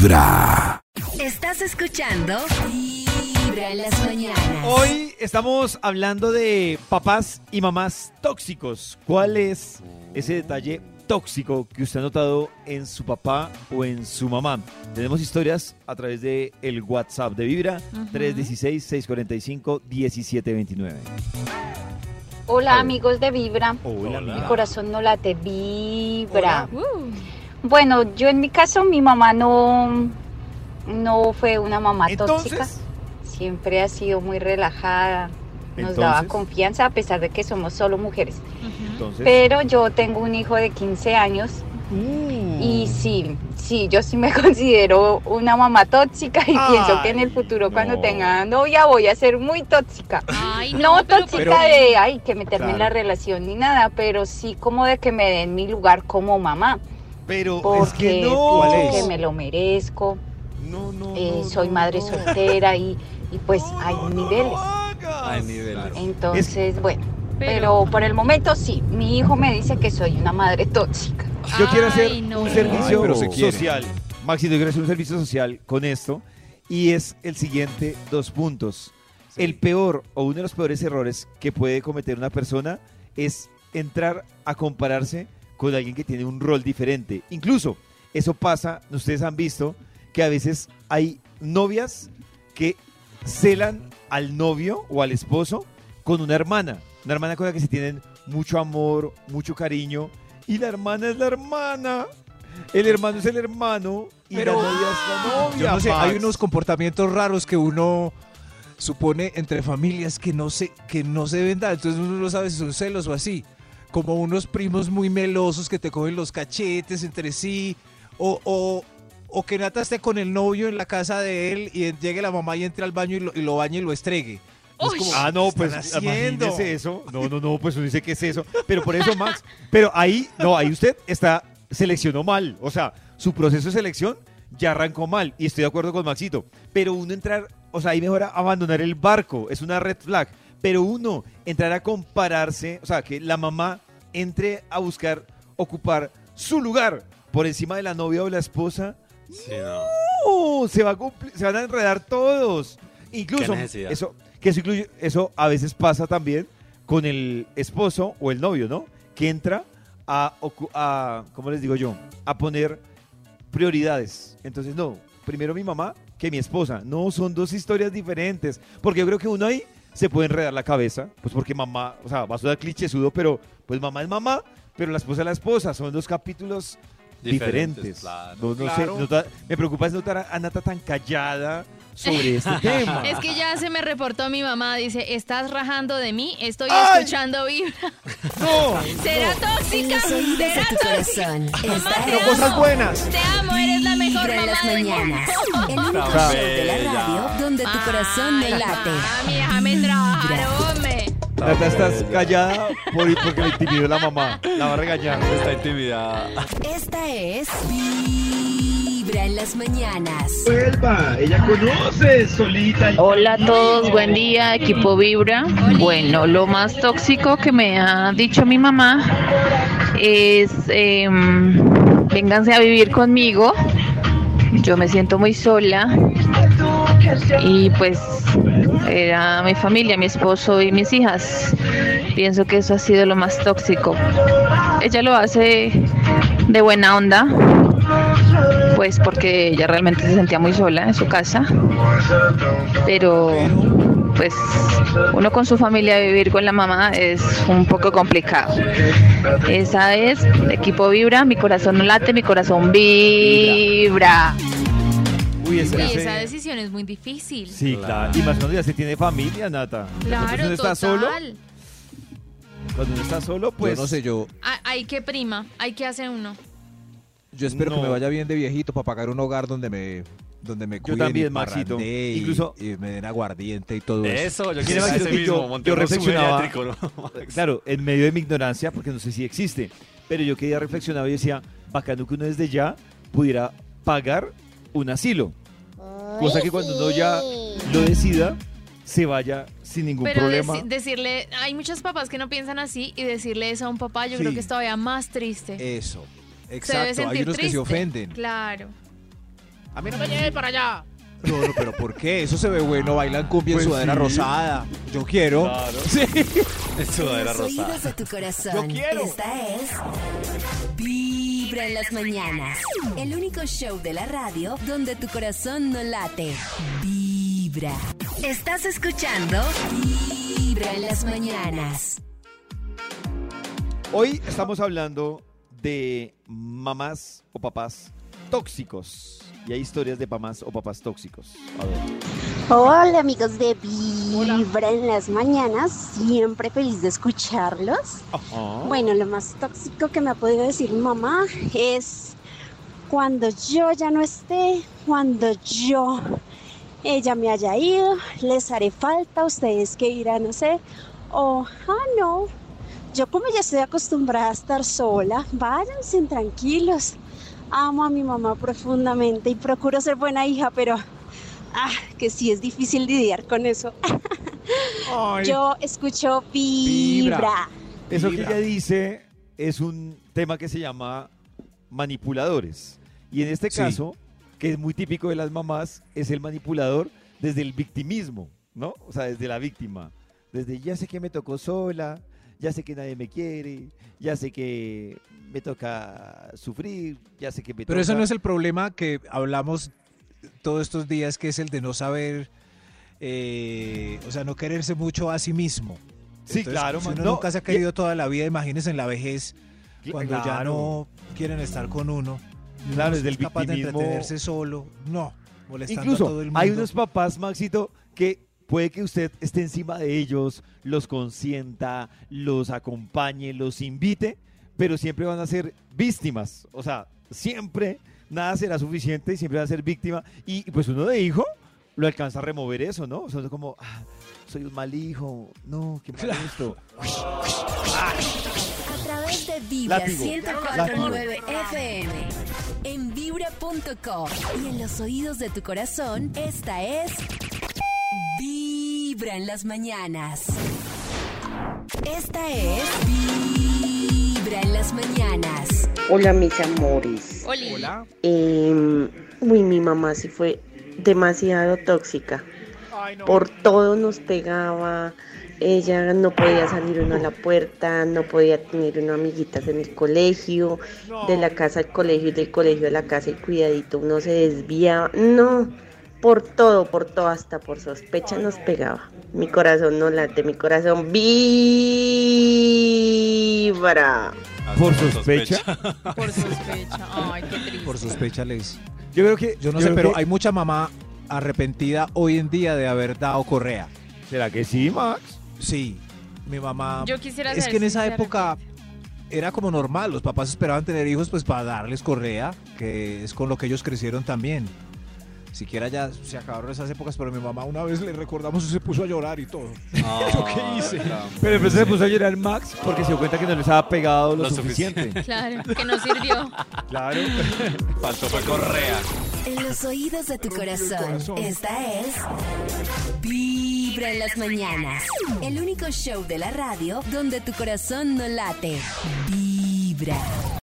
Vibra. Estás escuchando Vibra en las mañanas. Hoy estamos hablando de papás y mamás tóxicos. ¿Cuál es ese detalle tóxico que usted ha notado en su papá o en su mamá? Tenemos historias a través de el WhatsApp de Vibra 316-645-1729. Hola amigos de Vibra, Hola, mi corazón no late, Vibra. Bueno, yo en mi caso mi mamá no, no fue una mamá tóxica, siempre ha sido muy relajada, nos daba confianza a pesar de que somos solo mujeres. entonces. Pero yo tengo un hijo de 15 años Uh. y sí, sí, yo sí me considero una mamá tóxica y pienso que en el futuro cuando no. tenga novia voy a ser muy tóxica. Ay, No, no, pero tóxica de, ay, que meterme en la Claro. relación ni nada, pero sí como de que me den mi lugar como mamá, Pero es porque que no. pienso ¿Cuál es? que me lo merezco, No, no, eh, no, soy no, madre no. soltera y, y pues No, hay no, no niveles. Hay niveles. Entonces, bueno, Pero- pero por el momento sí, mi hijo me dice que soy una madre tóxica. Yo quiero hacer Ay, no. un servicio Ay, se social. Maxi, yo quiero hacer un servicio social con esto. Y es el siguiente, dos puntos. El peor o uno de los peores errores que puede cometer una persona es entrar a compararse con alguien que tiene un rol diferente. Incluso eso pasa, ustedes han visto que a veces hay novias que celan al novio o al esposo con una hermana. Una hermana con la que se tienen mucho amor, mucho cariño. Y la hermana es la hermana. El hermano es el hermano. Y Pero- la novia es la novia. Yo no sé, hay unos comportamientos raros que uno supone entre familias que no se, que no se deben dar. Entonces uno no sabe si son celos o así. Como unos primos muy melosos que te cogen los cachetes entre sí. O, o, o que Nata esté con el novio en la casa de él y llegue la mamá y entre al baño y lo, y lo bañe y lo estregue. Como, Ah, no, ¿qué pues están haciendo? imagínese eso. No, no, no, pues uno dice que es eso. Pero por eso, Max. Pero ahí, no, ahí usted está, seleccionó mal. O sea, su proceso de selección ya arrancó mal. Y estoy de acuerdo con Maxito. Pero uno entrar, o sea, ahí mejor abandonar el barco. Es una red flag. Pero uno entrar a compararse, o sea, que la mamá entre a buscar ocupar su lugar por encima de la novia o la esposa. ¡No! Se, va a se van a enredar todos. Incluso, eso, que eso, incluye, eso a veces pasa también con el esposo o el novio, ¿no? Que entra a, a, ¿cómo les digo yo? A poner prioridades. Entonces, no, primero mi mamá que mi esposa. No, son dos historias diferentes. Porque yo creo que uno ahí se puede enredar la cabeza, pues porque mamá, o sea, va a sonar clichésudo, pero pues mamá es mamá, pero la esposa es la esposa. Son dos capítulos diferentes. Diferentes, claro. No, no Claro. sé, nota- me preocupa es notar a Nata tan callada sobre este tema. Es que ya se me reportó mi mamá, dice, estás rajando de mí, estoy ¡Ay! escuchando vibra. No, ¿Será tóxica? ¿Será tu tóxica? Mamá, te amo. cosas buenas. Te amo, eres Vibra en las mañanas. El único show de la radio donde tu corazón no late. Mami, déjame trabajar, hombre. Nata, estás callada por, porque le intimidó la mamá. La va a regañar. Está intimidada. Esta es Vibra en las mañanas. Vuelva, ella conoce solita. Hola a todos, buen día, equipo Vibra. Bueno, lo más tóxico que me ha dicho mi mamá es, em, vénganse a vivir conmigo. Yo me siento muy sola y pues era mi familia, mi esposo y mis hijas. Pienso que eso ha sido lo más tóxico. Ella lo hace de buena onda, pues porque ella realmente se sentía muy sola en su casa pero pues uno con su familia vivir con la mamá es un poco complicado. Esa es equipo vibra, mi corazón no late, mi corazón vibra. Uy, Uy, ese- esa decisión es muy difícil. Sí, claro. Y más cuando ya se tiene familia, Nata. Claro, uno está solo, total. cuando uno está solo, pues. yo no sé, yo, Ah, Hay que prima, hay que hacer uno. yo espero que me vaya bien de viejito para pagar un hogar donde me donde me cuiden también, y Maxito. y- Incluso- y, me den aguardiente y todo eso. Eso, yo quiero ese mismo. yo- yo reflexionaba-. Claro, en medio de mi ignorancia, porque no sé si existe, pero yo que día reflexionaba y decía, bacano que uno desde ya pudiera pagar un asilo. Cosa que cuando uno ya lo decida, se vaya sin ningún Pero problema. deci- decirle, hay muchos papás que no piensan así y decirle eso a un papá yo Sí. creo que es todavía más triste. Eso. Se debe Exacto. Hay unos que se ofenden. Claro. A mí no me lleve para allá. No, no, pero ¿por qué? Eso se ve bueno, bailan cumbia Pues en sudadera sí. rosada. Yo quiero. Sí. En los oídos de tu corazón. Yo quiero. Esta es Vibra en las mañanas. El único show de la radio donde tu corazón no late. Vibra. Estás escuchando Vibra en las mañanas. Hoy estamos hablando de mamás o papás tóxicos. Y hay historias de mamás o papás tóxicos. A ver. Hola amigos de Vibra en las mañanas, siempre feliz de escucharlos. Bueno, lo más tóxico que me ha podido decir mamá es cuando yo ya no esté, cuando yo, ella me haya ido, les haré falta, ustedes que irán a hacer, o, ah, no, yo como ya estoy acostumbrada a estar sola, váyanse tranquilos. Amo a mi mamá profundamente y procuro ser buena hija, pero ah, que sí es difícil lidiar con eso. Ay, Yo escucho vibra. Eso que ella dice es un tema que se llama manipuladores. Y en este Sí. caso, que es muy típico de las mamás, es el manipulador desde el victimismo, ¿no? O sea, desde la víctima. Desde ya sé que me tocó sola, ya sé que nadie me quiere, ya sé que me toca sufrir, ya sé que me Pero eso toca- no es el problema que hablamos todos estos días, que es el de no saber, eh, o sea, no quererse mucho a sí mismo. Sí, claro, Si uno no, nunca se ha querido toda la vida, imagínense en la vejez, cuando ya claro. no quieren estar con uno. y Claro, desde el capaz de victimismo. entretenerse solo. No, molestando a Incluso todo el mundo. hay unos papás, Maxito, que puede que usted esté encima de ellos, los consienta, los acompañe, los invite, pero siempre van a ser víctimas. O sea, siempre nada será suficiente y siempre va a ser víctima. Y pues uno de hijo lo alcanza a remover eso, ¿no? O sea, es como, ah, soy un mal hijo, no, qué mal esto. A través de Vibra Látigo. 104.9 FM. En vibra.com. Y en los oídos de tu corazón, esta es Vibra en las mañanas. Esta es Vibra en las mañanas. Hola mis amores. Hola. Eh, uy, mi mamá sí fue demasiado tóxica. Por todo nos pegaba. Ella no podía salir uno a la puerta, no podía tener uno amiguitas en el colegio, de la casa al colegio y del colegio a la casa y cuidadito uno se desviaba. No, por todo, por todo, hasta por sospecha nos pegaba. Mi corazón no late, mi corazón vibra. Por sospecha. Por sospecha. Ay, qué triste. Por sospecha les... Yo creo que. Yo no sé, pero que- hay mucha mamá arrepentida hoy en día de haber dado correa. ¿Será que sí, Max? Sí, mi mamá... Yo quisiera Es saber que en si esa época era como normal, los papás esperaban tener hijos pues para darles correa, que es con lo que ellos crecieron también. Siquiera ya se acabaron esas épocas, pero mi mamá una vez le recordamos y se puso a llorar y todo. ¿Yo qué hice? Pero después se puso a llorar Max porque se dio cuenta que no les había pegado lo, Lo suficiente. Claro, que no sirvió. Claro. Faltó fue correa. En los oídos de tu corazón, esta es Vibra en las mañanas. El único show de la radio donde tu corazón no late. Vibra.